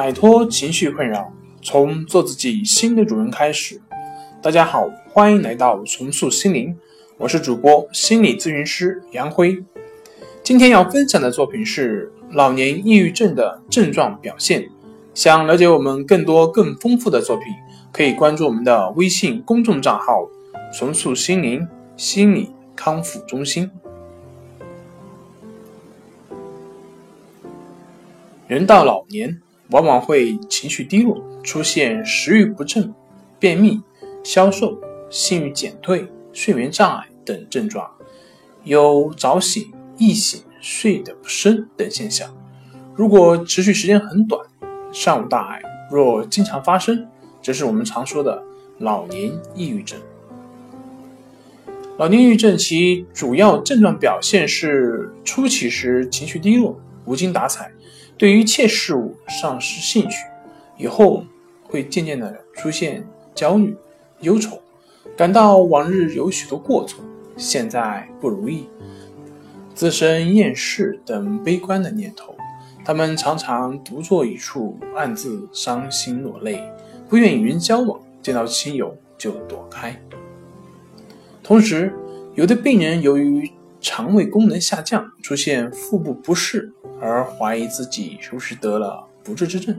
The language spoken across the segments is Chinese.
摆脱情绪困扰，从做自己新的主人开始。大家好，欢迎来到重塑心灵，我是主播心理咨询师杨辉。今天要分享的作品是老年抑郁症的症状表现。想了解我们更多更丰富的作品，可以关注我们的微信公众账号“重塑心灵心理康复中心”。人到老年，往往会情绪低落，出现食欲不振、便秘、消瘦、性欲减退、睡眠障碍等症状，有早醒、易醒、睡得不深等现象。如果持续时间很短，尚无大碍；若经常发生，则是我们常说的老年抑郁症。老年抑郁症其主要症状表现是初期时情绪低落、无精打采。对于一切事物丧失兴趣，以后会渐渐的出现焦虑、忧愁，感到往日有许多过错，现在不如意，自身厌世等悲观的念头。他们常常独坐一处，暗自伤心落泪，不愿与人交往，见到亲友就躲开。同时，有的病人由于肠胃功能下降，出现腹部不适。而怀疑自己是不是得了不治之症，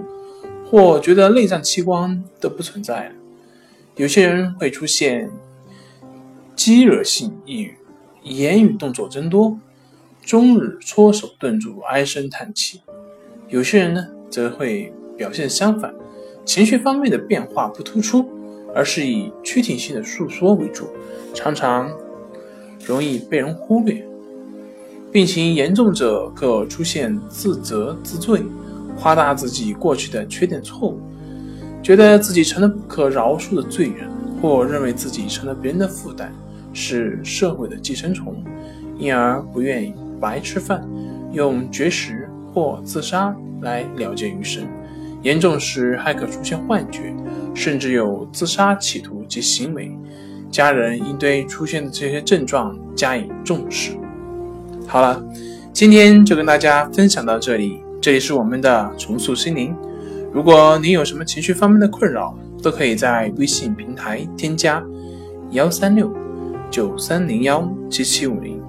或觉得内脏器官都不存在了。有些人会出现激惹性抑郁，言语动作增多，终日搓手顿足，唉声叹气。有些人呢，则会表现相反，情绪方面的变化不突出，而是以躯体性的诉说为主，常常容易被人忽略。病情严重者可出现自责自罪，夸大自己过去的缺点错误，觉得自己成了不可饶恕的罪人，或认为自己成了别人的负担，是社会的寄生虫，因而不愿意白吃饭，用绝食或自杀来了结余生。严重时还可出现幻觉，甚至有自杀企图及行为。家人应对出现的这些症状加以重视。好了，今天就跟大家分享到这里。这里是我们的重塑心灵。如果您有什么情绪方面的困扰，都可以在微信平台添加幺三六九三零幺七七五零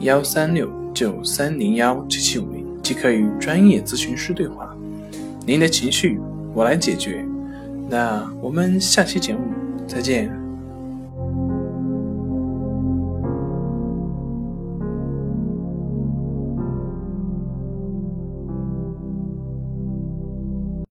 幺三六九三零幺七七五零，即可与专业咨询师对话。您的情绪，我来解决。那我们下期节目再见。